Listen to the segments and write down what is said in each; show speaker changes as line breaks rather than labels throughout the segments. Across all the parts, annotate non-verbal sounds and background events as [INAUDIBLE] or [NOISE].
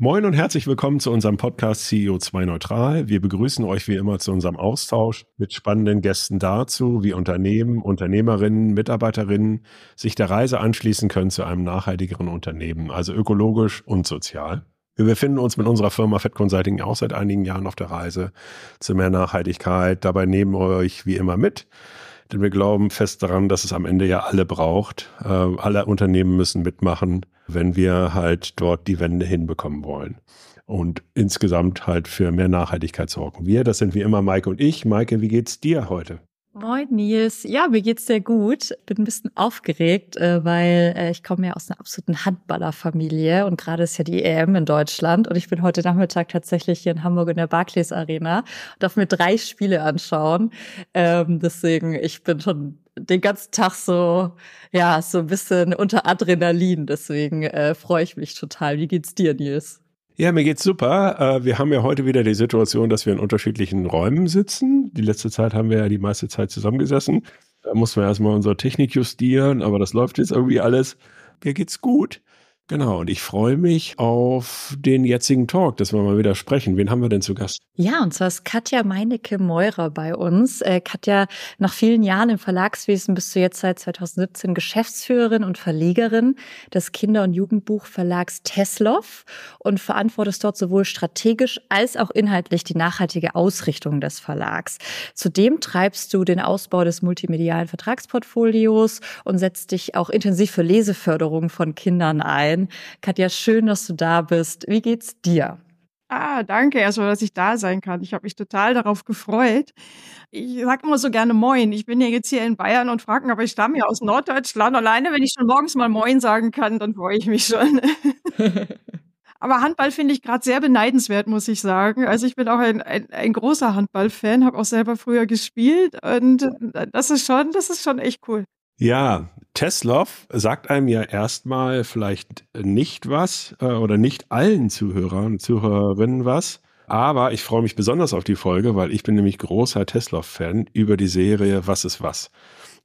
Moin und herzlich willkommen zu unserem Podcast CEO2 Neutral. Wir begrüßen euch wie immer zu unserem Austausch mit spannenden Gästen dazu, wie Unternehmen, Unternehmerinnen, Mitarbeiterinnen sich der Reise anschließen können zu einem nachhaltigeren Unternehmen, also ökologisch und sozial. Wir befinden uns mit unserer Firma Fed Consulting auch seit einigen Jahren auf der Reise zu mehr Nachhaltigkeit. Dabei nehmen wir euch wie immer mit denn wir glauben fest daran, dass es am Ende ja alle braucht. Äh, alle Unternehmen müssen mitmachen, wenn wir halt dort die Wende hinbekommen wollen. Und insgesamt halt für mehr Nachhaltigkeit sorgen. Wir, das sind wie immer Maike und ich. Maike, wie geht's dir heute?
Moin Nils. Ja, mir geht's sehr gut. Bin ein bisschen aufgeregt, äh, weil äh, ich komme ja aus einer absoluten Handballerfamilie und gerade ist ja die EM in Deutschland und ich bin heute Nachmittag tatsächlich hier in Hamburg in der Barclays Arena und darf mir drei Spiele anschauen. Ähm, deswegen, ich bin schon den ganzen Tag so, ja, so ein bisschen unter Adrenalin. Deswegen äh, freue ich mich total. Wie geht's dir, Nils?
Ja, mir geht's super. Äh, wir haben ja heute wieder die Situation, dass wir in unterschiedlichen Räumen sitzen. Die letzte Zeit haben wir ja die meiste Zeit zusammengesessen. Da mussten wir erstmal unsere Technik justieren, aber das läuft jetzt irgendwie alles. Mir geht's gut. Genau, und ich freue mich auf den jetzigen Talk, dass wir mal wieder sprechen. Wen haben wir denn zu Gast?
Ja, und zwar ist Katja Meinecke-Meurer bei uns. Äh, Katja, nach vielen Jahren im Verlagswesen bist du jetzt seit 2017 Geschäftsführerin und Verlegerin des Kinder- und Jugendbuchverlags Tesloff und verantwortest dort sowohl strategisch als auch inhaltlich die nachhaltige Ausrichtung des Verlags. Zudem treibst du den Ausbau des multimedialen Vertragsportfolios und setzt dich auch intensiv für Leseförderung von Kindern ein sein. Katja, schön, dass du da bist. Wie geht's dir?
Ah, danke erstmal, dass ich da sein kann. Ich habe mich total darauf gefreut. Ich sage immer so gerne Moin. Ich bin ja jetzt hier in Bayern und frage, aber ich stamme ja aus Norddeutschland. Alleine, wenn ich schon morgens mal Moin sagen kann, dann freue ich mich schon. [LAUGHS] aber Handball finde ich gerade sehr beneidenswert, muss ich sagen. Also ich bin auch ein, ein, ein großer Handballfan, habe auch selber früher gespielt und das ist schon, das ist schon echt cool.
Ja, Teslov sagt einem ja erstmal vielleicht nicht was äh, oder nicht allen Zuhörern und Zuhörerinnen was. Aber ich freue mich besonders auf die Folge, weil ich bin nämlich großer Teslov-Fan über die Serie Was ist was.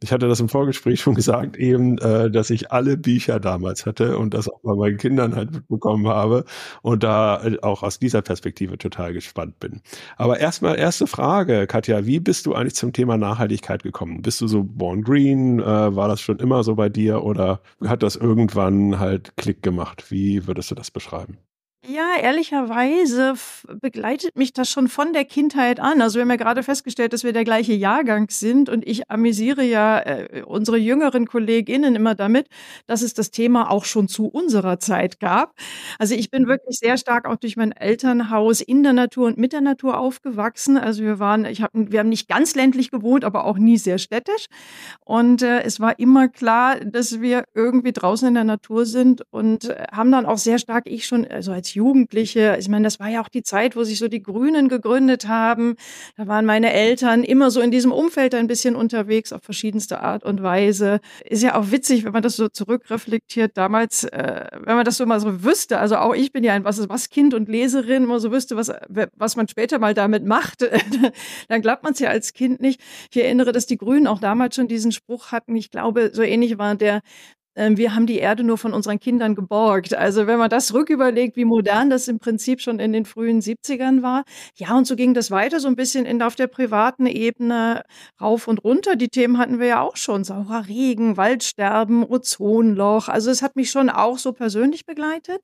Ich hatte das im Vorgespräch schon gesagt, eben, äh, dass ich alle Bücher damals hatte und das auch bei meinen Kindern halt mitbekommen habe und da äh, auch aus dieser Perspektive total gespannt bin. Aber erstmal erste Frage, Katja, wie bist du eigentlich zum Thema Nachhaltigkeit gekommen? Bist du so born green? Äh, war das schon immer so bei dir oder hat das irgendwann halt Klick gemacht? Wie würdest du das beschreiben?
Ja, ehrlicherweise begleitet mich das schon von der Kindheit an. Also wir haben ja gerade festgestellt, dass wir der gleiche Jahrgang sind und ich amüsiere ja äh, unsere jüngeren KollegInnen immer damit, dass es das Thema auch schon zu unserer Zeit gab. Also ich bin wirklich sehr stark auch durch mein Elternhaus in der Natur und mit der Natur aufgewachsen. Also wir waren, ich hab, wir haben nicht ganz ländlich gewohnt, aber auch nie sehr städtisch. Und äh, es war immer klar, dass wir irgendwie draußen in der Natur sind und äh, haben dann auch sehr stark, ich schon, also als Jugendliche, ich meine, das war ja auch die Zeit, wo sich so die Grünen gegründet haben. Da waren meine Eltern immer so in diesem Umfeld ein bisschen unterwegs, auf verschiedenste Art und Weise. Ist ja auch witzig, wenn man das so zurückreflektiert. Damals, äh, wenn man das so mal so wüsste, also auch ich bin ja ein was, was Kind und Leserin, immer so wüsste, was, was man später mal damit macht, [LAUGHS] dann glaubt man es ja als Kind nicht. Ich erinnere, dass die Grünen auch damals schon diesen Spruch hatten. Ich glaube, so ähnlich war der, wir haben die Erde nur von unseren Kindern geborgt. Also wenn man das rücküberlegt, wie modern das im Prinzip schon in den frühen 70ern war. Ja, und so ging das weiter so ein bisschen in, auf der privaten Ebene rauf und runter. Die Themen hatten wir ja auch schon. Saurer Regen, Waldsterben, Ozonloch. Also es hat mich schon auch so persönlich begleitet.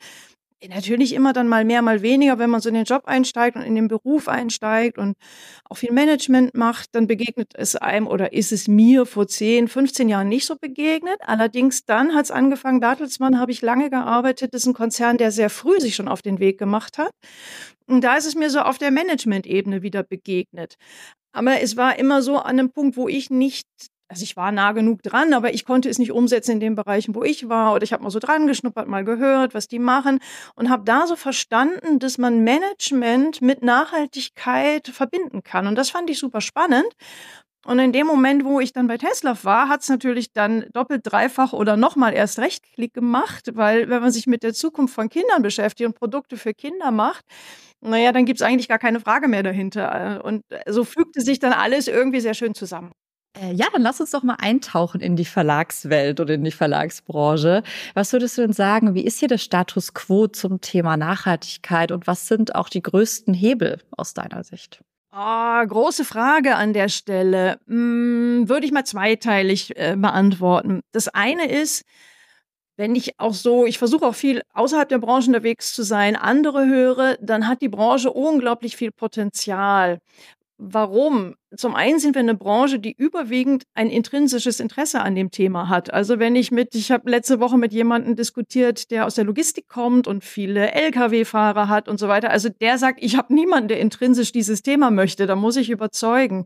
Natürlich immer dann mal mehr, mal weniger, wenn man so in den Job einsteigt und in den Beruf einsteigt und auch viel Management macht, dann begegnet es einem oder ist es mir vor 10, 15 Jahren nicht so begegnet. Allerdings dann hat es angefangen, Bertelsmann habe ich lange gearbeitet, das ist ein Konzern, der sehr früh sich schon auf den Weg gemacht hat. Und da ist es mir so auf der Management-Ebene wieder begegnet. Aber es war immer so an einem Punkt, wo ich nicht also ich war nah genug dran, aber ich konnte es nicht umsetzen in den Bereichen, wo ich war. Oder ich habe mal so dran geschnuppert, mal gehört, was die machen und habe da so verstanden, dass man Management mit Nachhaltigkeit verbinden kann. Und das fand ich super spannend. Und in dem Moment, wo ich dann bei Tesla war, hat es natürlich dann doppelt, dreifach oder nochmal erst recht Klick gemacht, weil wenn man sich mit der Zukunft von Kindern beschäftigt und Produkte für Kinder macht, naja, dann gibt es eigentlich gar keine Frage mehr dahinter. Und so fügte sich dann alles irgendwie sehr schön zusammen.
Äh, ja, dann lass uns doch mal eintauchen in die Verlagswelt oder in die Verlagsbranche. Was würdest du denn sagen, wie ist hier der Status quo zum Thema Nachhaltigkeit und was sind auch die größten Hebel aus deiner Sicht?
Oh, große Frage an der Stelle. Hm, würde ich mal zweiteilig äh, beantworten. Das eine ist, wenn ich auch so, ich versuche auch viel außerhalb der Branche unterwegs zu sein, andere höre, dann hat die Branche unglaublich viel Potenzial. Warum? Zum einen sind wir eine Branche, die überwiegend ein intrinsisches Interesse an dem Thema hat. Also wenn ich mit, ich habe letzte Woche mit jemandem diskutiert, der aus der Logistik kommt und viele Lkw-Fahrer hat und so weiter. Also der sagt, ich habe niemanden, der intrinsisch dieses Thema möchte. Da muss ich überzeugen.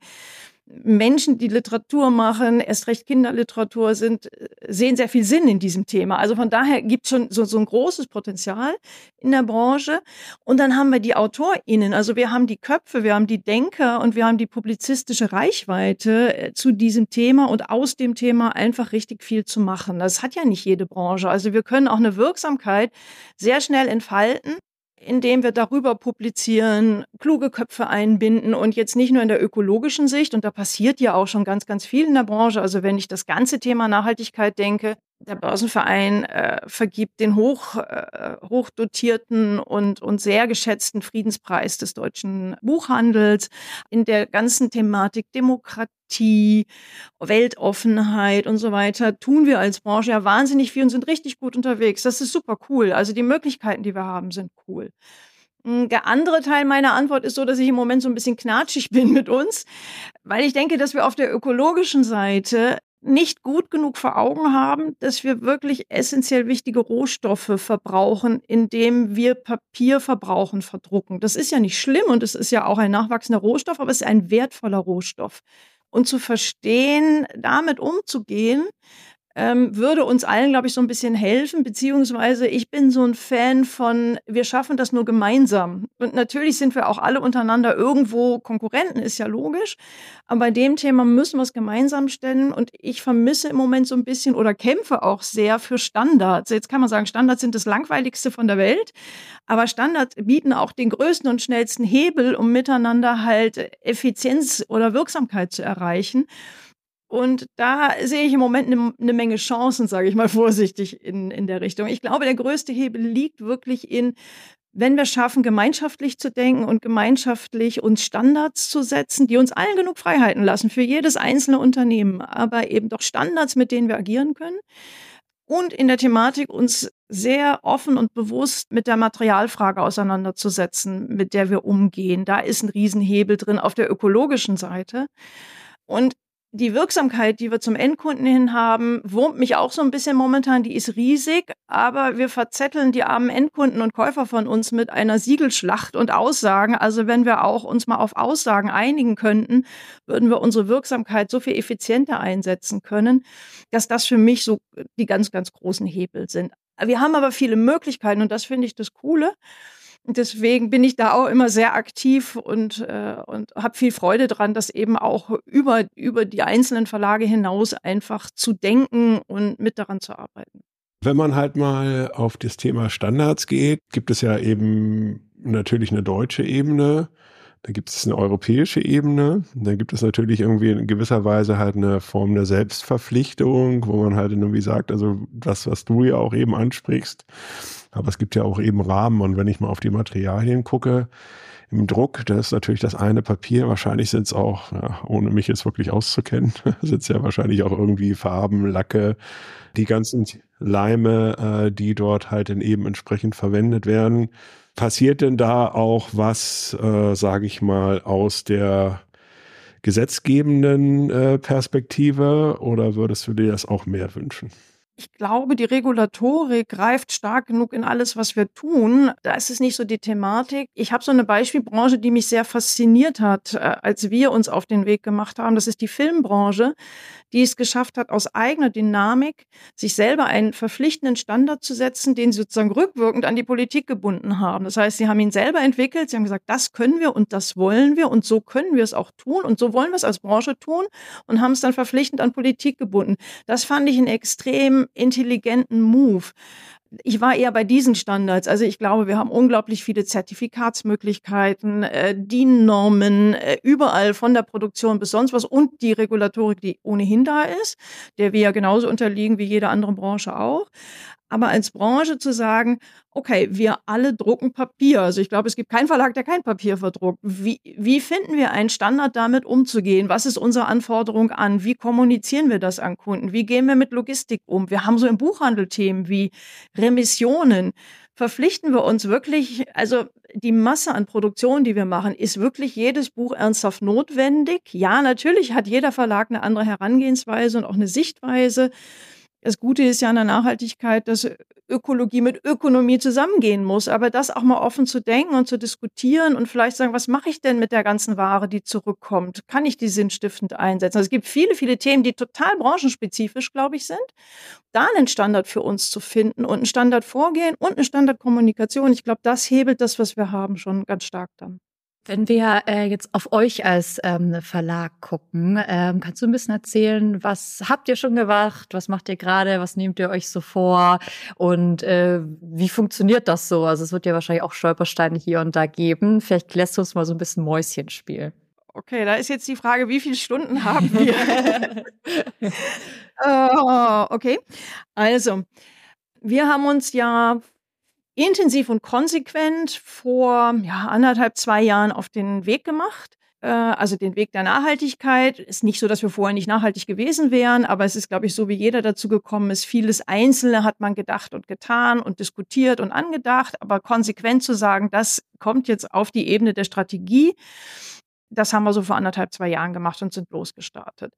Menschen, die Literatur machen, erst recht Kinderliteratur sind, sehen sehr viel Sinn in diesem Thema. Also von daher gibt es schon so, so ein großes Potenzial in der Branche. Und dann haben wir die AutorInnen, also wir haben die Köpfe, wir haben die Denker und wir haben die publizistische Reichweite äh, zu diesem Thema und aus dem Thema einfach richtig viel zu machen. Das hat ja nicht jede Branche. Also wir können auch eine Wirksamkeit sehr schnell entfalten indem wir darüber publizieren, kluge Köpfe einbinden und jetzt nicht nur in der ökologischen Sicht, und da passiert ja auch schon ganz, ganz viel in der Branche. Also wenn ich das ganze Thema Nachhaltigkeit denke, der Börsenverein äh, vergibt den hoch, äh, hochdotierten und, und sehr geschätzten Friedenspreis des deutschen Buchhandels in der ganzen Thematik Demokratie, Weltoffenheit und so weiter. Tun wir als Branche ja wahnsinnig viel und sind richtig gut unterwegs. Das ist super cool. Also die Möglichkeiten, die wir haben, sind cool. Hm, der andere Teil meiner Antwort ist so, dass ich im Moment so ein bisschen knatschig [LAUGHS] bin mit uns, weil ich denke, dass wir auf der ökologischen Seite nicht gut genug vor Augen haben, dass wir wirklich essentiell wichtige Rohstoffe verbrauchen, indem wir Papier verbrauchen, verdrucken. Das ist ja nicht schlimm und es ist ja auch ein nachwachsender Rohstoff, aber es ist ein wertvoller Rohstoff. Und zu verstehen, damit umzugehen, ähm, würde uns allen, glaube ich, so ein bisschen helfen, beziehungsweise ich bin so ein Fan von, wir schaffen das nur gemeinsam. Und natürlich sind wir auch alle untereinander irgendwo Konkurrenten, ist ja logisch. Aber bei dem Thema müssen wir es gemeinsam stellen. Und ich vermisse im Moment so ein bisschen oder kämpfe auch sehr für Standards. Jetzt kann man sagen, Standards sind das langweiligste von der Welt. Aber Standards bieten auch den größten und schnellsten Hebel, um miteinander halt Effizienz oder Wirksamkeit zu erreichen. Und da sehe ich im Moment eine, eine Menge Chancen, sage ich mal vorsichtig, in, in der Richtung. Ich glaube, der größte Hebel liegt wirklich in, wenn wir schaffen, gemeinschaftlich zu denken und gemeinschaftlich uns Standards zu setzen, die uns allen genug Freiheiten lassen für jedes einzelne Unternehmen, aber eben doch Standards, mit denen wir agieren können. Und in der Thematik uns sehr offen und bewusst mit der Materialfrage auseinanderzusetzen, mit der wir umgehen. Da ist ein Riesenhebel drin auf der ökologischen Seite. Und die Wirksamkeit, die wir zum Endkunden hin haben, wurmt mich auch so ein bisschen momentan. Die ist riesig, aber wir verzetteln die armen Endkunden und Käufer von uns mit einer Siegelschlacht und Aussagen. Also wenn wir auch uns mal auf Aussagen einigen könnten, würden wir unsere Wirksamkeit so viel effizienter einsetzen können, dass das für mich so die ganz, ganz großen Hebel sind. Wir haben aber viele Möglichkeiten und das finde ich das Coole. Deswegen bin ich da auch immer sehr aktiv und, äh, und habe viel Freude dran, das eben auch über, über die einzelnen Verlage hinaus einfach zu denken und mit daran zu arbeiten.
Wenn man halt mal auf das Thema Standards geht, gibt es ja eben natürlich eine deutsche Ebene, da gibt es eine europäische Ebene, da gibt es natürlich irgendwie in gewisser Weise halt eine Form der Selbstverpflichtung, wo man halt irgendwie sagt, also das, was du ja auch eben ansprichst, aber es gibt ja auch eben Rahmen. Und wenn ich mal auf die Materialien gucke, im Druck, das ist natürlich das eine Papier. Wahrscheinlich sind es auch, ja, ohne mich jetzt wirklich auszukennen, [LAUGHS] sind es ja wahrscheinlich auch irgendwie Farben, Lacke, die ganzen Leime, äh, die dort halt dann eben entsprechend verwendet werden. Passiert denn da auch was, äh, sage ich mal, aus der gesetzgebenden äh, Perspektive oder würdest du dir das auch mehr wünschen?
Ich glaube, die Regulatorik greift stark genug in alles, was wir tun. Da ist es nicht so die Thematik. Ich habe so eine Beispielbranche, die mich sehr fasziniert hat, äh, als wir uns auf den Weg gemacht haben. Das ist die Filmbranche, die es geschafft hat, aus eigener Dynamik sich selber einen verpflichtenden Standard zu setzen, den sie sozusagen rückwirkend an die Politik gebunden haben. Das heißt, sie haben ihn selber entwickelt. Sie haben gesagt, das können wir und das wollen wir und so können wir es auch tun und so wollen wir es als Branche tun und haben es dann verpflichtend an Politik gebunden. Das fand ich ein extrem intelligenten Move ich war eher bei diesen Standards. Also ich glaube, wir haben unglaublich viele Zertifikatsmöglichkeiten, äh, DIN-Normen, äh, überall von der Produktion bis sonst was und die Regulatorik, die ohnehin da ist, der wir ja genauso unterliegen wie jede andere Branche auch. Aber als Branche zu sagen, okay, wir alle drucken Papier. Also ich glaube, es gibt keinen Verlag, der kein Papier verdruckt. Wie, wie finden wir einen Standard, damit umzugehen? Was ist unsere Anforderung an? Wie kommunizieren wir das an Kunden? Wie gehen wir mit Logistik um? Wir haben so im Buchhandel Themen wie Remissionen. Verpflichten wir uns wirklich, also die Masse an Produktion, die wir machen, ist wirklich jedes Buch ernsthaft notwendig? Ja, natürlich hat jeder Verlag eine andere Herangehensweise und auch eine Sichtweise. Das Gute ist ja an der Nachhaltigkeit, dass Ökologie mit Ökonomie zusammengehen muss. Aber das auch mal offen zu denken und zu diskutieren und vielleicht sagen, was mache ich denn mit der ganzen Ware, die zurückkommt? Kann ich die sinnstiftend einsetzen? Also es gibt viele, viele Themen, die total branchenspezifisch, glaube ich, sind. Da einen Standard für uns zu finden und einen Standard vorgehen und eine Standardkommunikation. Ich glaube, das hebelt das, was wir haben, schon ganz stark dann.
Wenn wir äh, jetzt auf euch als ähm, Verlag gucken, ähm, kannst du ein bisschen erzählen, was habt ihr schon gemacht, was macht ihr gerade, was nehmt ihr euch so vor und äh, wie funktioniert das so? Also es wird ja wahrscheinlich auch Stolpersteine hier und da geben. Vielleicht lässt du uns mal so ein bisschen Mäuschen spielen.
Okay, da ist jetzt die Frage, wie viele Stunden haben wir? uh, [LAUGHS] okay, also wir haben uns ja intensiv und konsequent vor ja, anderthalb, zwei Jahren auf den Weg gemacht. Äh, also den Weg der Nachhaltigkeit. Ist nicht so, dass wir vorher nicht nachhaltig gewesen wären, aber es ist, glaube ich, so, wie jeder dazu gekommen ist. Vieles Einzelne hat man gedacht und getan und diskutiert und angedacht, aber konsequent zu sagen, das kommt jetzt auf die Ebene der Strategie, das haben wir so vor anderthalb, zwei Jahren gemacht und sind losgestartet.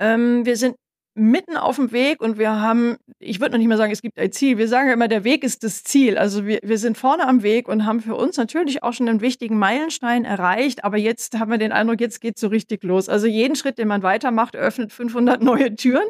Ähm, wir sind mitten auf dem Weg und wir haben, ich würde noch nicht mal sagen, es gibt ein Ziel. Wir sagen ja immer, der Weg ist das Ziel. Also wir, wir sind vorne am Weg und haben für uns natürlich auch schon einen wichtigen Meilenstein erreicht. Aber jetzt haben wir den Eindruck, jetzt geht so richtig los. Also jeden Schritt, den man weitermacht, öffnet 500 neue Türen.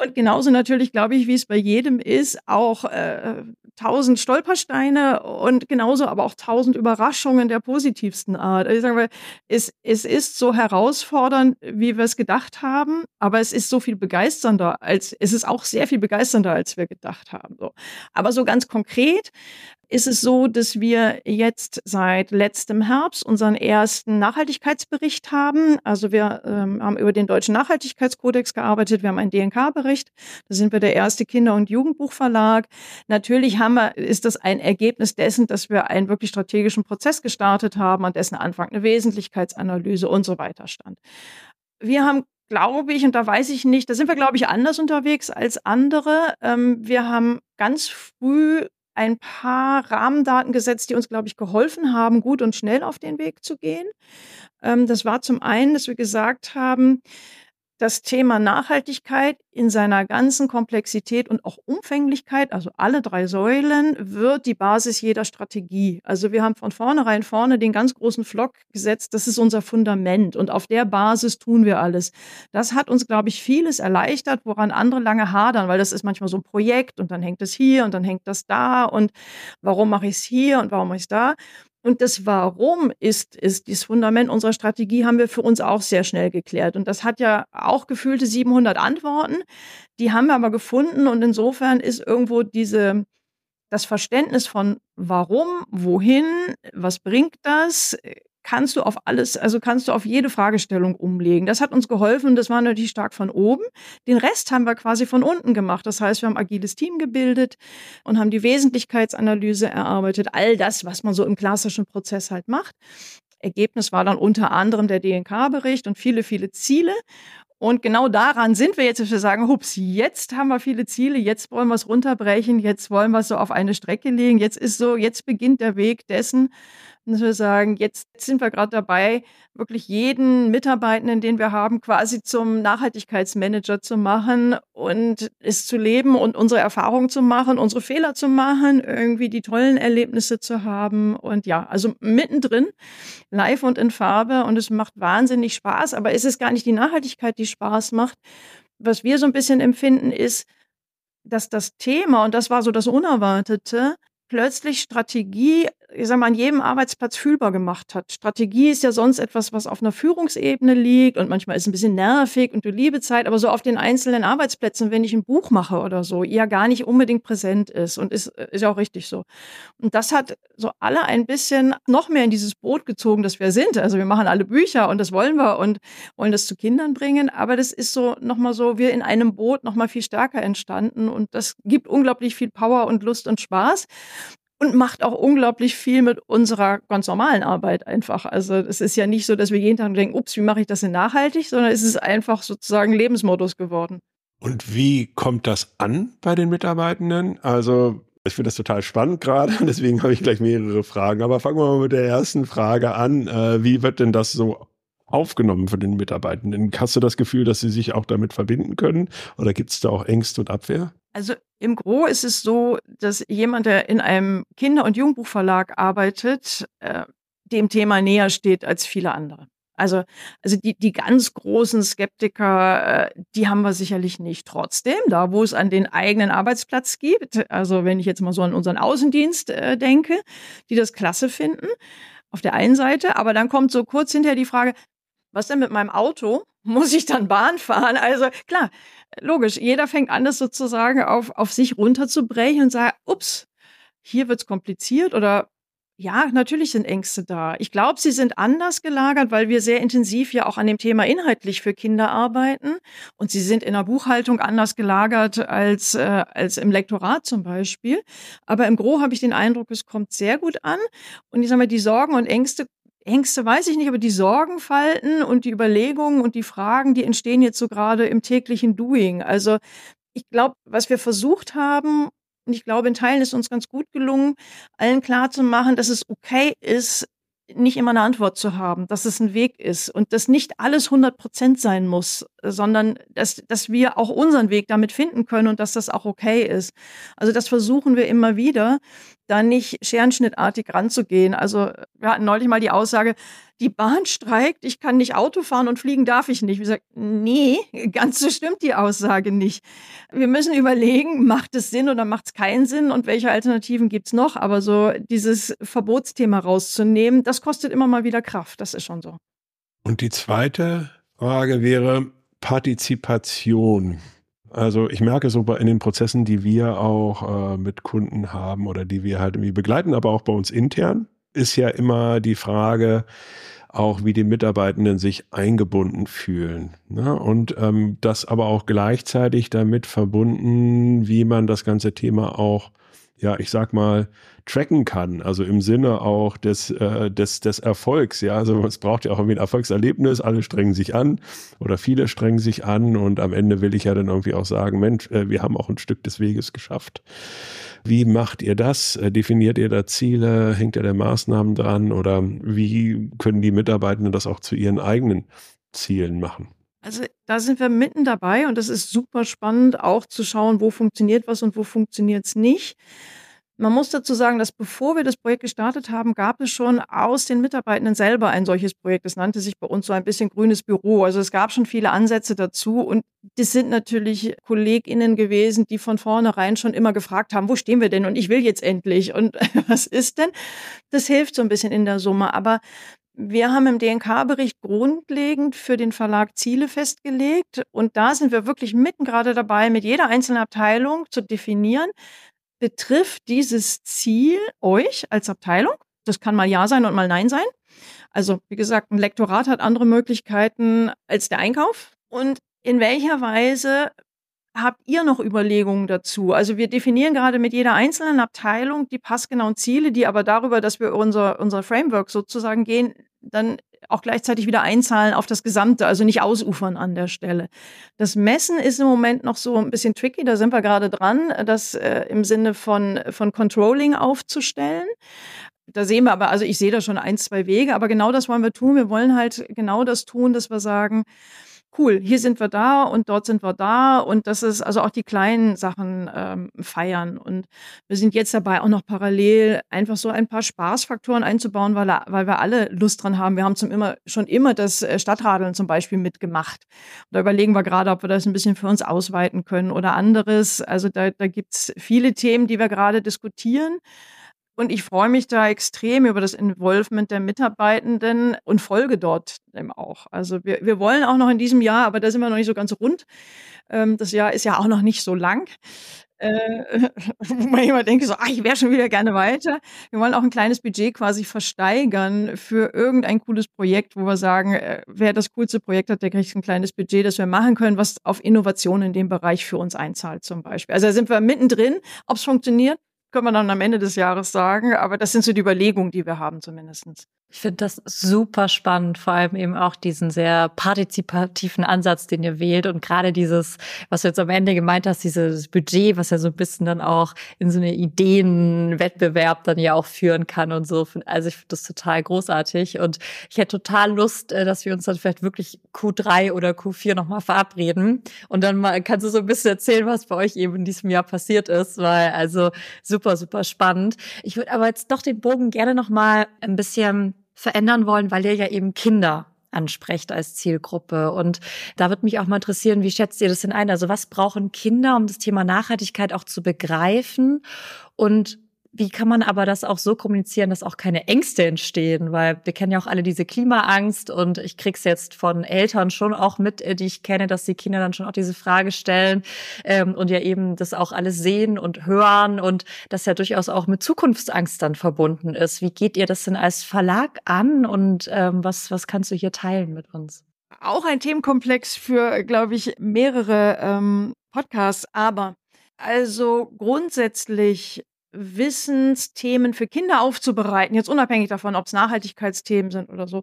Und genauso natürlich, glaube ich, wie es bei jedem ist, auch äh, tausend Stolpersteine und genauso aber auch tausend Überraschungen der positivsten Art. Also ich sage mal, es, es ist so herausfordernd, wie wir es gedacht haben, aber es ist so viel begeisternder als, es ist auch sehr viel begeisternder, als wir gedacht haben. So. Aber so ganz konkret ist es so, dass wir jetzt seit letztem Herbst unseren ersten Nachhaltigkeitsbericht haben. Also wir ähm, haben über den deutschen Nachhaltigkeitskodex gearbeitet. Wir haben einen DNK-Bericht. Da sind wir der erste Kinder- und Jugendbuchverlag. Natürlich haben wir, ist das ein Ergebnis dessen, dass wir einen wirklich strategischen Prozess gestartet haben, an dessen Anfang eine Wesentlichkeitsanalyse und so weiter stand. Wir haben glaube ich, und da weiß ich nicht, da sind wir, glaube ich, anders unterwegs als andere. Ähm, wir haben ganz früh ein paar Rahmendaten gesetzt, die uns, glaube ich, geholfen haben, gut und schnell auf den Weg zu gehen. Ähm, das war zum einen, dass wir gesagt haben, das Thema Nachhaltigkeit in seiner ganzen Komplexität und auch Umfänglichkeit, also alle drei Säulen, wird die Basis jeder Strategie. Also wir haben von vornherein vorne den ganz großen Flock gesetzt. Das ist unser Fundament und auf der Basis tun wir alles. Das hat uns, glaube ich, vieles erleichtert, woran andere lange hadern, weil das ist manchmal so ein Projekt und dann hängt es hier und dann hängt das da und warum mache ich es hier und warum mache ich es da? Und das Warum ist, ist das Fundament unserer Strategie, haben wir für uns auch sehr schnell geklärt. Und das hat ja auch gefühlte 700 Antworten. Die haben wir aber gefunden. Und insofern ist irgendwo diese, das Verständnis von Warum, wohin, was bringt das, kannst du auf alles, also kannst du auf jede Fragestellung umlegen. Das hat uns geholfen. Das war natürlich stark von oben. Den Rest haben wir quasi von unten gemacht. Das heißt, wir haben agiles Team gebildet und haben die Wesentlichkeitsanalyse erarbeitet. All das, was man so im klassischen Prozess halt macht. Ergebnis war dann unter anderem der DNK-Bericht und viele, viele Ziele. Und genau daran sind wir jetzt, dass wir sagen, hups, jetzt haben wir viele Ziele, jetzt wollen wir es runterbrechen, jetzt wollen wir es so auf eine Strecke legen, jetzt ist so, jetzt beginnt der Weg dessen, dass wir sagen, jetzt sind wir gerade dabei, wirklich jeden Mitarbeitenden, den wir haben, quasi zum Nachhaltigkeitsmanager zu machen und es zu leben und unsere Erfahrungen zu machen, unsere Fehler zu machen, irgendwie die tollen Erlebnisse zu haben. Und ja, also mittendrin, live und in Farbe. Und es macht wahnsinnig Spaß, aber es ist gar nicht die Nachhaltigkeit, die Spaß macht. Was wir so ein bisschen empfinden ist, dass das Thema, und das war so das Unerwartete, plötzlich Strategie ich sag mal, an jedem Arbeitsplatz fühlbar gemacht hat. Strategie ist ja sonst etwas, was auf einer Führungsebene liegt und manchmal ist es ein bisschen nervig und du liebe Zeit, aber so auf den einzelnen Arbeitsplätzen, wenn ich ein Buch mache oder so, ja gar nicht unbedingt präsent ist und ist, ist ja auch richtig so. Und das hat so alle ein bisschen noch mehr in dieses Boot gezogen, das wir sind. Also wir machen alle Bücher und das wollen wir und wollen das zu Kindern bringen, aber das ist so nochmal so, wir in einem Boot nochmal viel stärker entstanden und das gibt unglaublich viel Power und Lust und Spaß und macht auch unglaublich viel mit unserer ganz normalen Arbeit einfach. Also es ist ja nicht so, dass wir jeden Tag denken, ups, wie mache ich das denn nachhaltig, sondern es ist einfach sozusagen Lebensmodus geworden.
Und wie kommt das an bei den Mitarbeitenden? Also ich finde das total spannend gerade, deswegen habe ich gleich mehrere Fragen. Aber fangen wir mal mit der ersten Frage an. Äh, wie wird denn das so aufgenommen von den Mitarbeitenden? Hast du das Gefühl, dass sie sich auch damit verbinden können? Oder gibt es da auch Ängste und Abwehr?
Also im Gro ist es so, dass jemand, der in einem Kinder- und Jugendbuchverlag arbeitet, äh, dem Thema näher steht als viele andere. Also, also die, die ganz großen Skeptiker, äh, die haben wir sicherlich nicht. Trotzdem, da wo es an den eigenen Arbeitsplatz gibt, also wenn ich jetzt mal so an unseren Außendienst äh, denke, die das klasse finden, auf der einen Seite, aber dann kommt so kurz hinterher die Frage, was denn mit meinem Auto? [LAUGHS] Muss ich dann Bahn fahren? Also klar, logisch, jeder fängt an, das sozusagen auf, auf sich runterzubrechen und sagt, ups, hier wird's kompliziert oder ja, natürlich sind Ängste da. Ich glaube, sie sind anders gelagert, weil wir sehr intensiv ja auch an dem Thema inhaltlich für Kinder arbeiten. Und sie sind in der Buchhaltung anders gelagert als, äh, als im Lektorat zum Beispiel. Aber im Gro habe ich den Eindruck, es kommt sehr gut an. Und ich sage mal, die Sorgen und Ängste Ängste weiß ich nicht, aber die Sorgenfalten und die Überlegungen und die Fragen, die entstehen jetzt so gerade im täglichen Doing. Also ich glaube, was wir versucht haben, und ich glaube, in Teilen ist uns ganz gut gelungen, allen klarzumachen, dass es okay ist, nicht immer eine Antwort zu haben, dass es ein Weg ist und dass nicht alles 100 Prozent sein muss, sondern dass, dass wir auch unseren Weg damit finden können und dass das auch okay ist. Also das versuchen wir immer wieder, da nicht scherenschnittartig ranzugehen. Also wir hatten neulich mal die Aussage, die Bahn streikt, ich kann nicht Auto fahren und fliegen darf ich nicht. Wir sagen, nee, ganz so stimmt die Aussage nicht. Wir müssen überlegen, macht es Sinn oder macht es keinen Sinn und welche Alternativen gibt es noch? Aber so dieses Verbotsthema rauszunehmen, das kostet immer mal wieder Kraft. Das ist schon so.
Und die zweite Frage wäre Partizipation. Also ich merke so in den Prozessen, die wir auch äh, mit Kunden haben oder die wir halt irgendwie begleiten, aber auch bei uns intern, ist ja immer die Frage, auch wie die Mitarbeitenden sich eingebunden fühlen. Ne? Und ähm, das aber auch gleichzeitig damit verbunden, wie man das ganze Thema auch ja, ich sag mal, tracken kann, also im Sinne auch des, äh, des, des Erfolgs, ja, also es braucht ja auch irgendwie ein Erfolgserlebnis, alle strengen sich an oder viele strengen sich an und am Ende will ich ja dann irgendwie auch sagen, Mensch, äh, wir haben auch ein Stück des Weges geschafft. Wie macht ihr das? Äh, definiert ihr da Ziele? Hängt ihr da Maßnahmen dran? Oder wie können die Mitarbeitenden das auch zu ihren eigenen Zielen machen?
Also da sind wir mitten dabei und das ist super spannend, auch zu schauen, wo funktioniert was und wo funktioniert es nicht. Man muss dazu sagen, dass bevor wir das Projekt gestartet haben, gab es schon aus den Mitarbeitenden selber ein solches Projekt. Das nannte sich bei uns so ein bisschen grünes Büro. Also es gab schon viele Ansätze dazu und das sind natürlich KollegInnen gewesen, die von vornherein schon immer gefragt haben, wo stehen wir denn? Und ich will jetzt endlich. Und [LAUGHS] was ist denn? Das hilft so ein bisschen in der Summe. Aber wir haben im DNK-Bericht grundlegend für den Verlag Ziele festgelegt und da sind wir wirklich mitten gerade dabei, mit jeder einzelnen Abteilung zu definieren, betrifft dieses Ziel euch als Abteilung? Das kann mal Ja sein und mal Nein sein. Also, wie gesagt, ein Lektorat hat andere Möglichkeiten als der Einkauf. Und in welcher Weise habt ihr noch Überlegungen dazu? Also wir definieren gerade mit jeder einzelnen Abteilung die passgenauen Ziele, die aber darüber, dass wir unser, unser Framework sozusagen gehen, dann auch gleichzeitig wieder einzahlen auf das Gesamte, also nicht ausufern an der Stelle. Das Messen ist im Moment noch so ein bisschen tricky, da sind wir gerade dran, das äh, im Sinne von, von Controlling aufzustellen. Da sehen wir aber, also ich sehe da schon ein, zwei Wege, aber genau das wollen wir tun. Wir wollen halt genau das tun, dass wir sagen, cool, hier sind wir da und dort sind wir da und das ist also auch die kleinen Sachen ähm, feiern. Und wir sind jetzt dabei auch noch parallel einfach so ein paar Spaßfaktoren einzubauen, weil, weil wir alle Lust dran haben. Wir haben zum immer, schon immer das äh, Stadtradeln zum Beispiel mitgemacht. Und da überlegen wir gerade, ob wir das ein bisschen für uns ausweiten können oder anderes. Also da, da gibt es viele Themen, die wir gerade diskutieren. Und ich freue mich da extrem über das Involvement der Mitarbeitenden und folge dort eben auch. Also wir, wir wollen auch noch in diesem Jahr, aber da sind wir noch nicht so ganz rund. Ähm, das Jahr ist ja auch noch nicht so lang. Äh, [LAUGHS] wo man immer denkt, so, ah, ich wäre schon wieder gerne weiter. Wir wollen auch ein kleines Budget quasi versteigern für irgendein cooles Projekt, wo wir sagen, äh, wer das coolste Projekt hat, der kriegt ein kleines Budget, das wir machen können, was auf Innovation in dem Bereich für uns einzahlt zum Beispiel. Also da sind wir mittendrin. Ob es funktioniert, können wir dann am Ende des Jahres sagen. Aber das sind so die Überlegungen, die wir haben zumindestens.
Ich finde das super spannend, vor allem eben auch diesen sehr partizipativen Ansatz, den ihr wählt und gerade dieses, was du jetzt am Ende gemeint hast, dieses Budget, was ja so ein bisschen dann auch in so eine Ideenwettbewerb dann ja auch führen kann und so. Also ich finde das total großartig und ich hätte total Lust, äh, dass wir uns dann vielleicht wirklich Q3 oder Q4 nochmal verabreden und dann mal kannst du so ein bisschen erzählen, was bei euch eben in diesem Jahr passiert ist, weil also super, super spannend. Ich würde aber jetzt doch den Bogen gerne nochmal ein bisschen verändern wollen, weil ihr ja eben Kinder ansprecht als Zielgruppe. Und da wird mich auch mal interessieren, wie schätzt ihr das denn ein? Also was brauchen Kinder, um das Thema Nachhaltigkeit auch zu begreifen? Und wie kann man aber das auch so kommunizieren, dass auch keine Ängste entstehen? Weil wir kennen ja auch alle diese Klimaangst und ich krieg's jetzt von Eltern schon auch mit, äh, die ich kenne, dass die Kinder dann schon auch diese Frage stellen ähm, und ja eben das auch alles sehen und hören und das ja durchaus auch mit Zukunftsangst dann verbunden ist. Wie geht ihr das denn als Verlag an und ähm, was, was kannst du hier teilen mit uns?
Auch ein Themenkomplex für, glaube ich, mehrere ähm, Podcasts, aber also grundsätzlich Wissensthemen für Kinder aufzubereiten, jetzt unabhängig davon, ob es Nachhaltigkeitsthemen sind oder so,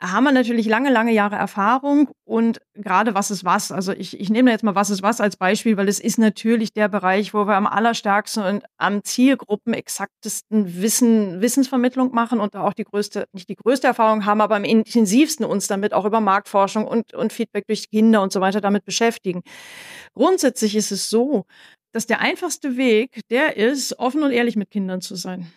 haben wir natürlich lange, lange Jahre Erfahrung und gerade was ist was. Also ich, ich nehme jetzt mal was ist was als Beispiel, weil es ist natürlich der Bereich, wo wir am allerstärksten und am Zielgruppen exaktesten Wissen, Wissensvermittlung machen und da auch die größte, nicht die größte Erfahrung haben, aber am intensivsten uns damit auch über Marktforschung und, und Feedback durch Kinder und so weiter damit beschäftigen. Grundsätzlich ist es so, dass der einfachste Weg, der ist, offen und ehrlich mit Kindern zu sein.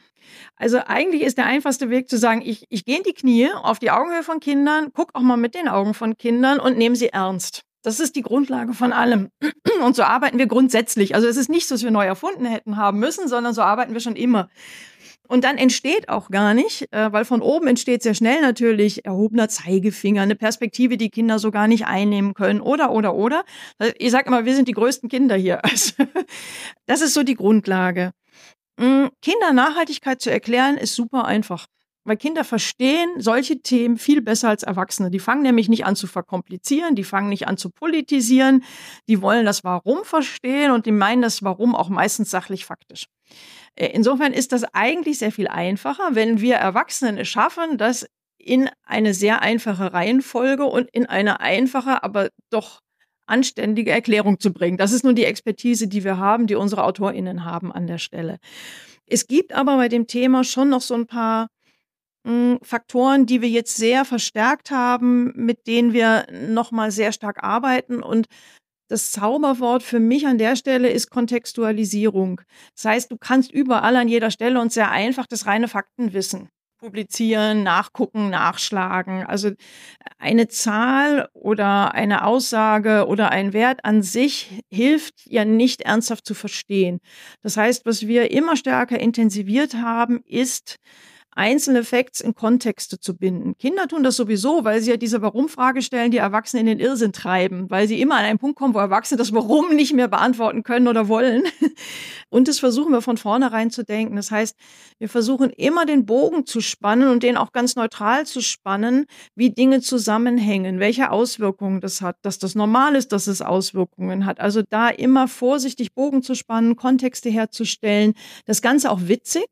Also eigentlich ist der einfachste Weg zu sagen, ich, ich gehe in die Knie auf die Augenhöhe von Kindern, guck auch mal mit den Augen von Kindern und nehme sie ernst. Das ist die Grundlage von allem. Und so arbeiten wir grundsätzlich. Also es ist nicht so, dass wir neu erfunden hätten haben müssen, sondern so arbeiten wir schon immer. Und dann entsteht auch gar nicht, äh, weil von oben entsteht sehr schnell natürlich erhobener Zeigefinger, eine Perspektive, die Kinder so gar nicht einnehmen können oder, oder, oder. Ich sage immer, wir sind die größten Kinder hier. [LAUGHS] Also, das ist so die Grundlage. Mm, Kinder Nachhaltigkeit zu erklären, ist super einfach. Weil Kinder verstehen solche Themen viel besser als Erwachsene. Die fangen nämlich nicht an zu verkomplizieren, die fangen nicht an zu politisieren, die wollen das Warum verstehen und die meinen das Warum auch meistens sachlich faktisch. Äh, insofern ist das eigentlich sehr viel einfacher, wenn wir Erwachsenen es schaffen, das in eine sehr einfache Reihenfolge und in eine einfache, aber doch anständige Erklärung zu bringen. Das ist nun die Expertise, die wir haben, die unsere AutorInnen haben an der Stelle. Es gibt aber bei dem Thema schon noch so ein paar hm, Faktoren, die wir jetzt sehr verstärkt haben, mit denen wir nochmal sehr stark arbeiten und das Zauberwort für mich an der Stelle ist Kontextualisierung. Das heißt, du kannst überall an jeder Stelle und sehr einfach das reine Faktenwissen publizieren, nachgucken, nachschlagen. Also eine Zahl oder eine Aussage oder ein Wert an sich hilft ja nicht ernsthaft zu verstehen. Das heißt, was wir immer stärker intensiviert haben, ist einzelne Facts in Kontexte zu binden. Kinder tun das sowieso, weil sie ja diese Warum-Frage stellen, die Erwachsene in den Irrsinn treiben, weil sie immer an einen Punkt kommen, wo Erwachsene das Warum nicht mehr beantworten können oder wollen. [LAUGHS] Und das versuchen wir von vornherein zu denken. Das heißt, wir versuchen immer den Bogen zu spannen und den auch ganz neutral zu spannen, wie Dinge zusammenhängen, welche Auswirkungen das hat, dass das normal ist, dass es Auswirkungen hat. Also da immer vorsichtig Bogen zu spannen, Kontexte herzustellen, das Ganze auch witzig.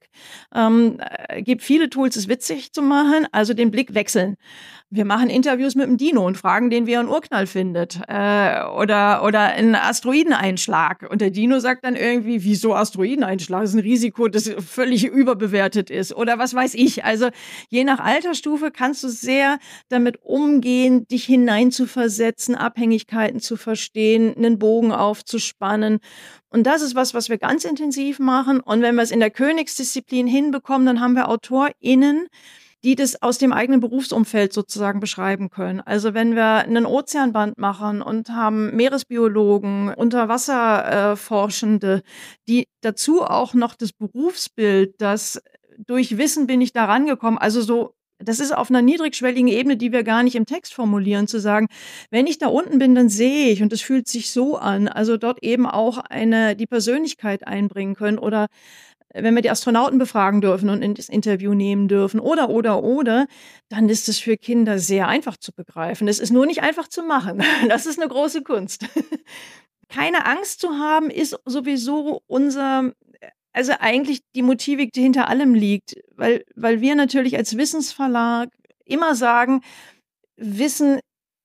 Ähm, äh, gibt viele Tools, es witzig zu machen, also den Blick wechseln. Wir machen Interviews mit dem Dino und fragen den, wie er einen Urknall findet äh, oder, oder einen Asteroideneinschlag. Und der Dino sagt dann irgendwie, wieso Asteroideneinschlag? Das ist ein Risiko, das völlig überbewertet ist oder was weiß ich. Also je nach Altersstufe kannst du sehr damit umgehen, dich hineinzuversetzen, Abhängigkeiten zu verstehen, einen Bogen aufzuspannen. Und das ist was, was wir ganz intensiv machen. Und wenn wir es in der Königsdisziplin hinbekommen, dann haben wir AutorInnen, die das aus dem eigenen Berufsumfeld sozusagen beschreiben können. Also wenn wir einen Ozeanband machen und haben Meeresbiologen, Unterwasserforschende, die dazu auch noch das Berufsbild, das durch Wissen bin ich da rangekommen. Also so das ist auf einer niedrigschwelligen Ebene, die wir gar nicht im Text formulieren, zu sagen, wenn ich da unten bin, dann sehe ich und es fühlt sich so an. Also dort eben auch eine, die Persönlichkeit einbringen können oder wenn wir die Astronauten befragen dürfen und in das Interview nehmen dürfen oder, oder, oder, dann ist es für Kinder sehr einfach zu begreifen. Es ist nur nicht einfach zu machen. [LAUGHS] Das ist eine große Kunst. [LAUGHS] Keine Angst zu haben, ist sowieso unser also eigentlich die Motive, die hinter allem liegt, weil, weil wir natürlich als Wissensverlag immer sagen, Wissen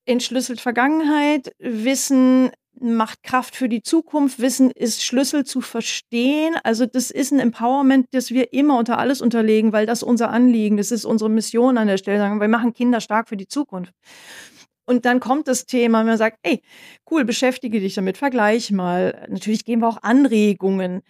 entschlüsselt Vergangenheit, Wissen macht Kraft für die Zukunft, Wissen ist Schlüssel zu verstehen. Also das ist ein Empowerment, das wir immer unter alles unterlegen, weil das unser Anliegen, das ist unsere Mission an der Stelle. Wir machen Kinder stark für die Zukunft. Und dann kommt das Thema, man sagt, ey, cool, beschäftige dich damit, vergleich mal. Natürlich geben wir auch Anregungen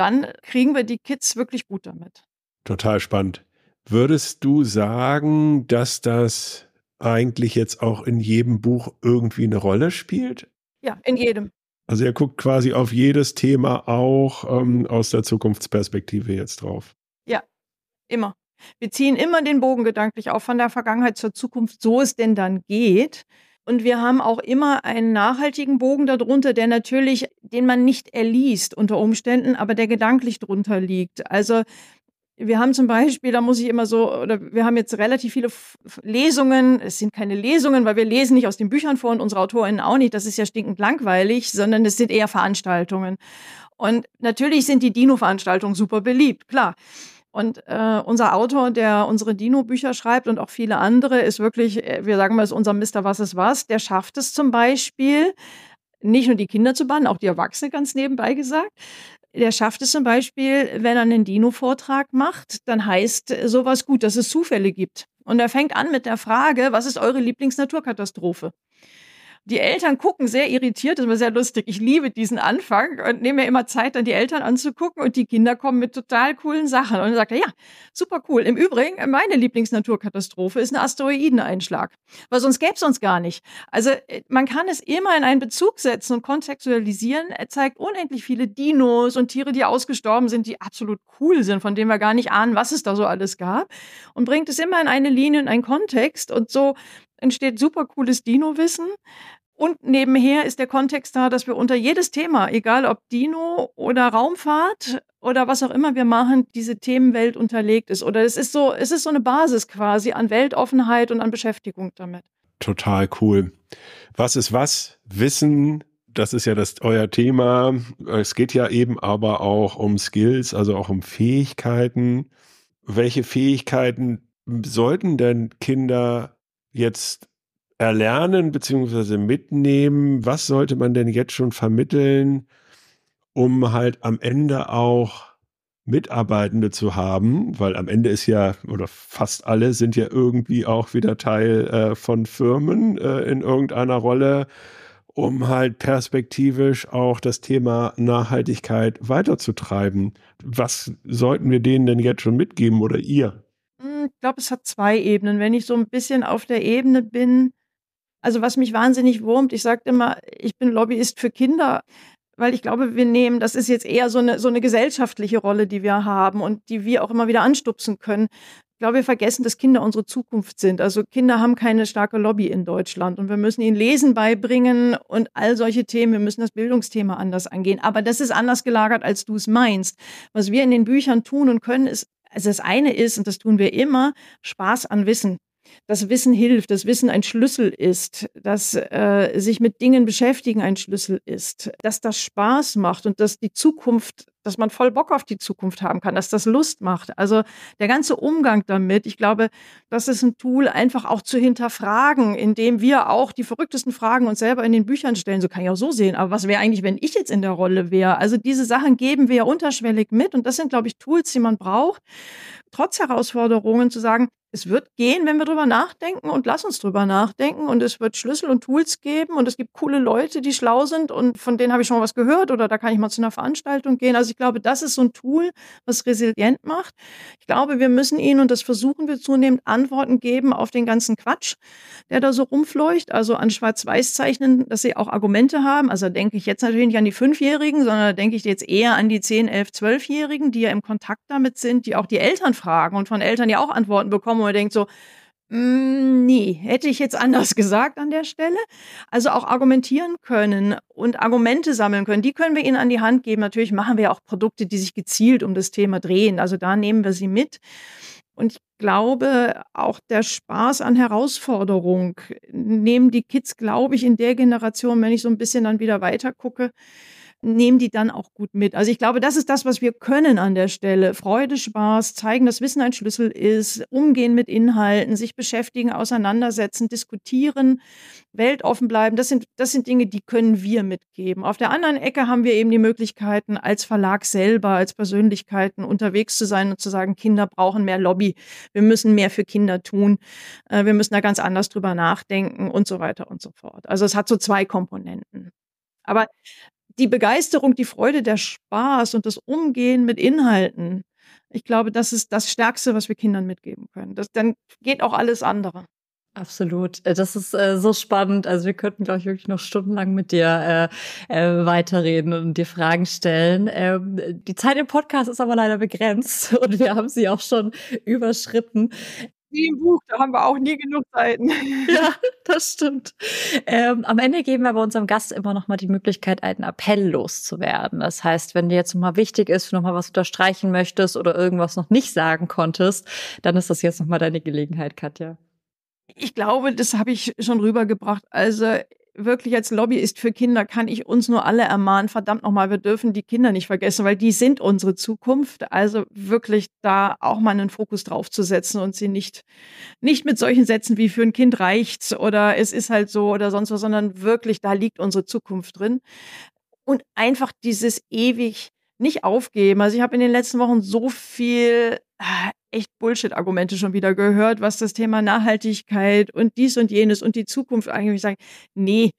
dann kriegen wir die Kids wirklich gut damit.
Total spannend. Würdest du sagen, dass das eigentlich jetzt auch in jedem Buch irgendwie eine Rolle spielt?
Ja, in jedem.
Also er guckt quasi auf jedes Thema auch ähm, aus der Zukunftsperspektive jetzt drauf.
Ja, immer. Wir ziehen immer den Bogen gedanklich auf von der Vergangenheit zur Zukunft, so es denn dann geht. Und wir haben auch immer einen nachhaltigen Bogen darunter, der natürlich, den man nicht erliest unter Umständen, aber der gedanklich drunter liegt. Also wir haben zum Beispiel, da muss ich immer so, oder wir haben jetzt relativ viele Lesungen. Es sind keine Lesungen, weil wir lesen nicht aus den Büchern vor und unsere AutorInnen auch nicht. Das ist ja stinkend langweilig, sondern es sind eher Veranstaltungen. Und natürlich sind die Dino-Veranstaltungen super beliebt, klar. Und äh, unser Autor, der unsere Dino-Bücher schreibt und auch viele andere, ist wirklich, äh, wir sagen mal, ist unser Mister Was ist was. Der schafft es zum Beispiel, nicht nur die Kinder zu bannen, auch die Erwachsene ganz nebenbei gesagt. Der schafft es zum Beispiel, wenn er einen Dino-Vortrag macht, dann heißt sowas gut, dass es Zufälle gibt. Und er fängt an mit der Frage, was ist eure Lieblingsnaturkatastrophe? Die Eltern gucken sehr irritiert, das war sehr lustig. Ich liebe diesen Anfang und nehme mir immer Zeit, dann die Eltern anzugucken und die Kinder kommen mit total coolen Sachen. Und dann sagt er, ja, super cool. Im Übrigen, meine Lieblingsnaturkatastrophe ist ein Asteroideneinschlag, weil sonst gäbe es uns gar nicht. Also äh, man kann es immer in einen Bezug setzen und kontextualisieren. Er zeigt unendlich viele Dinos und Tiere, die ausgestorben sind, die absolut cool sind, von denen wir gar nicht ahnen, was es da so alles gab. Und bringt es immer in eine Linie, in einen Kontext. Und so entsteht super cooles Dino-Wissen. Und nebenher ist der Kontext da, dass wir unter jedes Thema, egal ob Dino oder Raumfahrt oder was auch immer wir machen, diese Themenwelt unterlegt ist. Oder es ist so, es ist so eine Basis quasi an Weltoffenheit und an Beschäftigung damit.
Total cool. Was ist was? Wissen, das ist ja das euer Thema. Es geht ja eben aber auch um Skills, also auch um Fähigkeiten. Welche Fähigkeiten sollten denn Kinder jetzt erlernen bzw. mitnehmen? Was sollte man denn jetzt schon vermitteln, um halt am Ende auch Mitarbeitende zu haben, weil am Ende ist ja, oder fast alle sind ja irgendwie auch wieder Teil äh, von Firmen äh, in irgendeiner Rolle, um halt perspektivisch auch das Thema Nachhaltigkeit weiterzutreiben. Was sollten wir denen denn jetzt schon mitgeben oder ihr?
Ich glaube, es hat zwei Ebenen. Wenn ich so ein bisschen auf der Ebene bin, also was mich wahnsinnig wurmt, ich sage immer, ich bin Lobbyist für Kinder, weil ich glaube, wir nehmen, das ist jetzt eher so eine, so eine gesellschaftliche Rolle, die wir haben und die wir auch immer wieder anstupsen können. Ich glaube, wir vergessen, dass Kinder unsere Zukunft sind. Also Kinder haben keine starke Lobby in Deutschland und wir müssen ihnen Lesen beibringen und all solche Themen. Wir müssen das Bildungsthema anders angehen. Aber das ist anders gelagert, als du es meinst. Was wir in den Büchern tun und können, ist also das eine ist, und das tun wir immer, Spaß an Wissen. Dass Wissen hilft, dass Wissen ein Schlüssel ist, dass äh, sich mit Dingen beschäftigen ein Schlüssel ist, dass das Spaß macht und dass die Zukunft, dass man voll Bock auf die Zukunft haben kann, dass das Lust macht. Also der ganze Umgang damit, ich glaube, das ist ein Tool, einfach auch zu hinterfragen, indem wir auch die verrücktesten Fragen uns selber in den Büchern stellen. So kann ich auch so sehen. Aber was wäre eigentlich, wenn ich jetzt in der Rolle wäre? Also diese Sachen geben wir ja unterschwellig mit und das sind, glaube ich, Tools, die man braucht, trotz Herausforderungen zu sagen, es wird gehen, wenn wir drüber nachdenken und lass uns drüber nachdenken und es wird Schlüssel und Tools geben und es gibt coole Leute, die schlau sind und von denen habe ich schon mal was gehört oder da kann ich mal zu einer Veranstaltung gehen. Also Also ich glaube, das ist so ein Tool, was resilient macht. Ich glaube, wir müssen ihnen, und das versuchen wir zunehmend, Antworten geben auf den ganzen Quatsch, der da so rumfleucht. Also an Schwarz-Weiß zeichnen, dass sie auch Argumente haben. Also denke ich jetzt natürlich nicht an die Fünfjährigen, sondern denke ich jetzt eher an die 10, 11, 12-Jährigen, die ja im Kontakt damit sind, die auch die Eltern fragen und von Eltern ja auch Antworten bekommen, wo man denkt so, nee, hätte ich jetzt anders [LAUGHS] gesagt an der Stelle. Also auch argumentieren können und Argumente sammeln können, die können wir ihnen an die Hand geben. Natürlich machen wir auch Produkte, die sich gezielt um das Thema drehen. Also da nehmen wir sie mit. Und ich glaube, auch der Spaß an Herausforderung nehmen die Kids, glaube ich, in der Generation, wenn ich so ein bisschen dann wieder weiter gucke, nehmen die dann auch gut mit. Also ich glaube, das ist das, was wir können an der Stelle. Freude, Spaß, zeigen, dass Wissen ein Schlüssel ist, umgehen mit Inhalten, sich beschäftigen, auseinandersetzen, diskutieren, weltoffen bleiben. Das sind, das sind Dinge, die können wir mitgeben. Auf der anderen Ecke haben wir eben die Möglichkeiten, als Verlag selber, als Persönlichkeiten unterwegs zu sein und zu sagen, Kinder brauchen mehr Lobby. Wir müssen mehr für Kinder tun. Äh, wir müssen da ganz anders drüber nachdenken und so weiter und so fort. Also es hat so zwei Komponenten. Aber die Begeisterung, die Freude, der Spaß und das Umgehen mit Inhalten, ich glaube, das ist das Stärkste, was wir Kindern mitgeben können. Das, dann geht auch alles andere.
Absolut. Äh, das ist äh, so spannend. Also wir könnten, glaube ich, wirklich noch stundenlang mit dir äh, äh, weiterreden und dir Fragen stellen. Ähm, die Zeit im Podcast ist aber leider begrenzt [LAUGHS] und wir haben sie auch schon überschritten
wie im Buch, da haben wir auch nie genug Seiten. [LAUGHS]
Ja, das stimmt. Ähm, am Ende geben wir bei unserem Gast immer noch mal die Möglichkeit, einen Appell loszuwerden. Das heißt, wenn dir jetzt noch mal wichtig ist, noch mal was unterstreichen möchtest oder irgendwas noch nicht sagen konntest, dann ist das jetzt noch mal deine Gelegenheit, Katja.
Ich glaube, das habe ich schon rübergebracht. Also wirklich als Lobbyist für Kinder kann ich uns nur alle ermahnen, verdammt nochmal, wir dürfen die Kinder nicht vergessen, weil die sind unsere Zukunft. Also wirklich da auch mal einen Fokus drauf zu setzen und sie nicht, nicht mit solchen Sätzen wie für ein Kind reicht's oder es ist halt so oder sonst was, sondern wirklich, da liegt unsere Zukunft drin. Und einfach dieses ewig nicht aufgeben. Also ich habe in den letzten Wochen so viel ah, echt Bullshit-Argumente schon wieder gehört, was das Thema Nachhaltigkeit und dies und jenes und die Zukunft eigentlich sagen. Nee,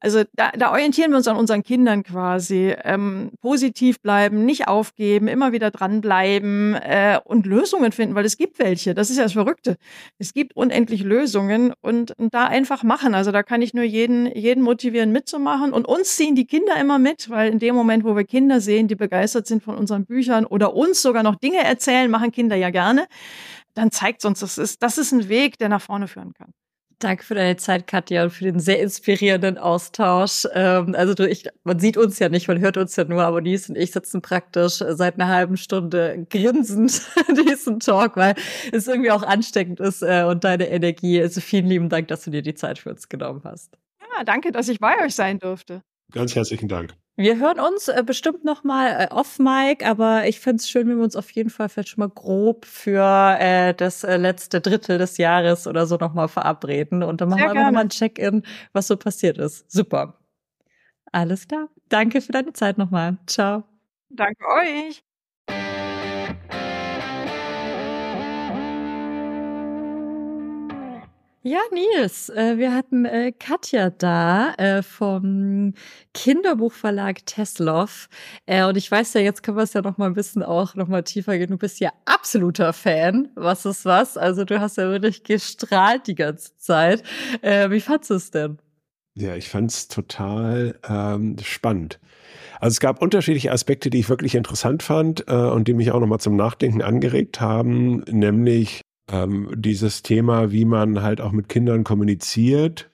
also da, da orientieren wir uns an unseren Kindern quasi. Ähm, positiv bleiben, nicht aufgeben, immer wieder dranbleiben äh, und Lösungen finden, weil es gibt welche. Das ist ja das Verrückte. Es gibt unendlich Lösungen und, und da einfach machen. Also da kann ich nur jeden, jeden motivieren, mitzumachen. Und uns ziehen die Kinder immer mit, weil in dem Moment, wo wir Kinder sehen, die begeistert sind von unseren Büchern oder uns sogar noch Dinge erzählen, machen Kinder ja gerne, dann zeigt es uns, das ist, das ist ein Weg, der nach vorne führen kann.
Danke für deine Zeit, Katja, und für den sehr inspirierenden Austausch. Ähm, also du, ich, man sieht uns ja nicht, man hört uns ja nur, aber Nies und ich sitzen praktisch seit einer halben Stunde grinsend [LAUGHS] diesen Talk, weil es irgendwie auch ansteckend ist äh, und deine Energie. Also vielen lieben Dank, dass du dir die Zeit für uns genommen hast.
Ja, danke, dass ich bei euch sein durfte.
Ganz herzlichen Dank.
Wir hören uns äh, bestimmt noch mal äh, off Mic, aber ich find's schön, wenn wir uns auf jeden Fall vielleicht schon mal grob für äh, das äh, letzte Drittel des Jahres oder so noch mal verabreden und dann machen Sehr wir einfach noch mal ein Check-in, was so passiert ist. Super. Alles klar. Danke für deine Zeit nochmal. Ciao.
Danke euch.
Ja, Nils, äh, wir hatten äh, Katja da äh, vom Kinderbuchverlag Teslov. Und ich weiß ja, jetzt können wir es ja noch mal ein bisschen auch noch mal tiefer gehen. Du bist ja absoluter Fan. Was ist was? Also du hast ja wirklich gestrahlt die ganze Zeit. Wie fandest du es denn?
Ja, ich fand es total ähm, spannend. Also es gab unterschiedliche Aspekte, die ich wirklich interessant fand äh, und die mich auch nochmal zum Nachdenken angeregt haben, nämlich ähm, dieses Thema, wie man halt auch mit Kindern kommuniziert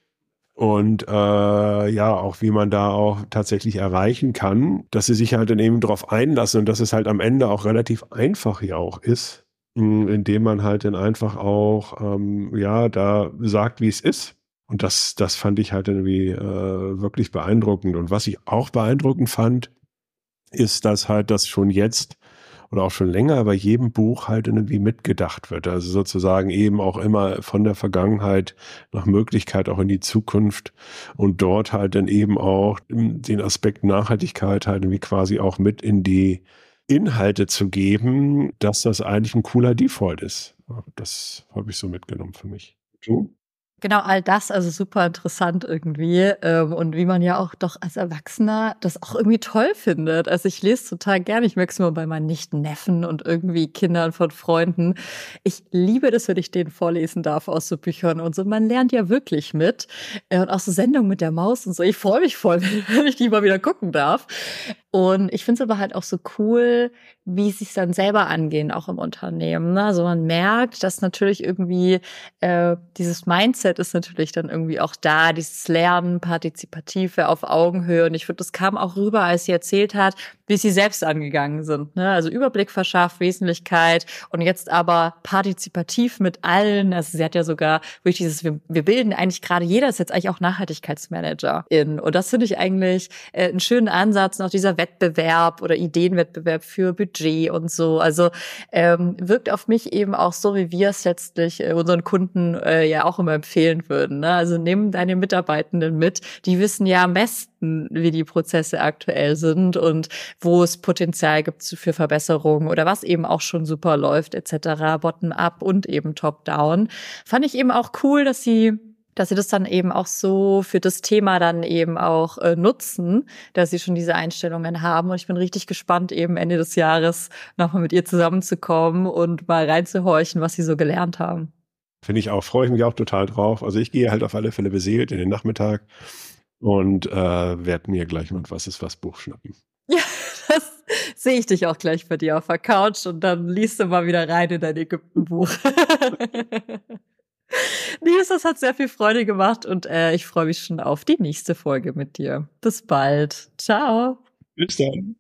und äh, ja, auch wie man da auch tatsächlich erreichen kann, dass sie sich halt dann eben darauf einlassen und dass es halt am Ende auch relativ einfach ja auch ist, indem man halt dann einfach auch ähm, ja da sagt, wie es ist. Und das, das fand ich halt irgendwie äh, wirklich beeindruckend. Und was ich auch beeindruckend fand, ist, dass halt das schon jetzt oder auch schon länger bei jedem Buch halt irgendwie mitgedacht wird. Also sozusagen eben auch immer von der Vergangenheit nach Möglichkeit auch in die Zukunft und dort halt dann eben auch den Aspekt Nachhaltigkeit halt irgendwie quasi auch mit in die Inhalte zu geben, dass das eigentlich ein cooler Default ist. Das habe ich so mitgenommen für mich. Du?
Genau, all das, also super interessant irgendwie. Ähm, und wie man ja auch doch als Erwachsener das auch irgendwie toll findet. Also ich lese total gerne, ich merke es immer bei meinen Nichten-Neffen und irgendwie Kindern von Freunden. Ich liebe das, wenn ich denen vorlesen darf aus so Büchern und so. Man lernt ja wirklich mit. Äh, und auch so Sendungen mit der Maus und so. Ich freue mich voll, [LAUGHS] wenn ich die mal wieder gucken darf. Und ich finde es aber halt auch so cool, wie sie es dann selber angehen, auch im Unternehmen. Ne? Also man merkt, dass natürlich irgendwie äh, dieses Mindset ist natürlich dann irgendwie auch da, dieses Lernen, Partizipative auf Augenhöhe. Und ich finde, das kam auch rüber, als sie erzählt hat, wie sie selbst angegangen sind. Ne? Also Überblick verschafft, Wesentlichkeit und jetzt aber partizipativ mit allen. Also sie hat ja sogar wirklich dieses, wir, wir bilden eigentlich gerade, jeder ist jetzt eigentlich auch Nachhaltigkeitsmanager in. Und das finde ich eigentlich äh, einen schönen Ansatz, noch dieser Wettbewerb oder Ideenwettbewerb für Budget und so. Also ähm, wirkt auf mich eben auch so, wie wir es letztlich äh, unseren Kunden äh, ja auch immer empfehlen würden. Ne? Also nimm deine Mitarbeitenden mit, die wissen ja am besten, wie die Prozesse aktuell sind und wo es Potenzial gibt für Verbesserungen oder was eben auch schon super läuft etc. Bottom-up und eben top-down. Fand ich eben auch cool, dass sie dass sie das dann eben auch so für das Thema dann eben auch äh, nutzen, dass sie schon diese Einstellungen haben. Und ich bin richtig gespannt, eben Ende des Jahres nochmal mit ihr zusammenzukommen und mal reinzuhorchen, was sie so gelernt haben.
Finde ich auch, freue ich mich auch total drauf. Also ich gehe halt auf alle Fälle beseelt in den Nachmittag und äh, werde mir gleich mal was ist was Buch schnappen.
Ja, das sehe ich dich auch gleich bei dir auf der Couch und dann liest du mal wieder rein in dein Ägyptenbuch. [LAUGHS] Nils, das hat sehr viel Freude gemacht und äh, ich freue mich schon auf die nächste Folge mit dir. Bis bald. Ciao.
Bis dann.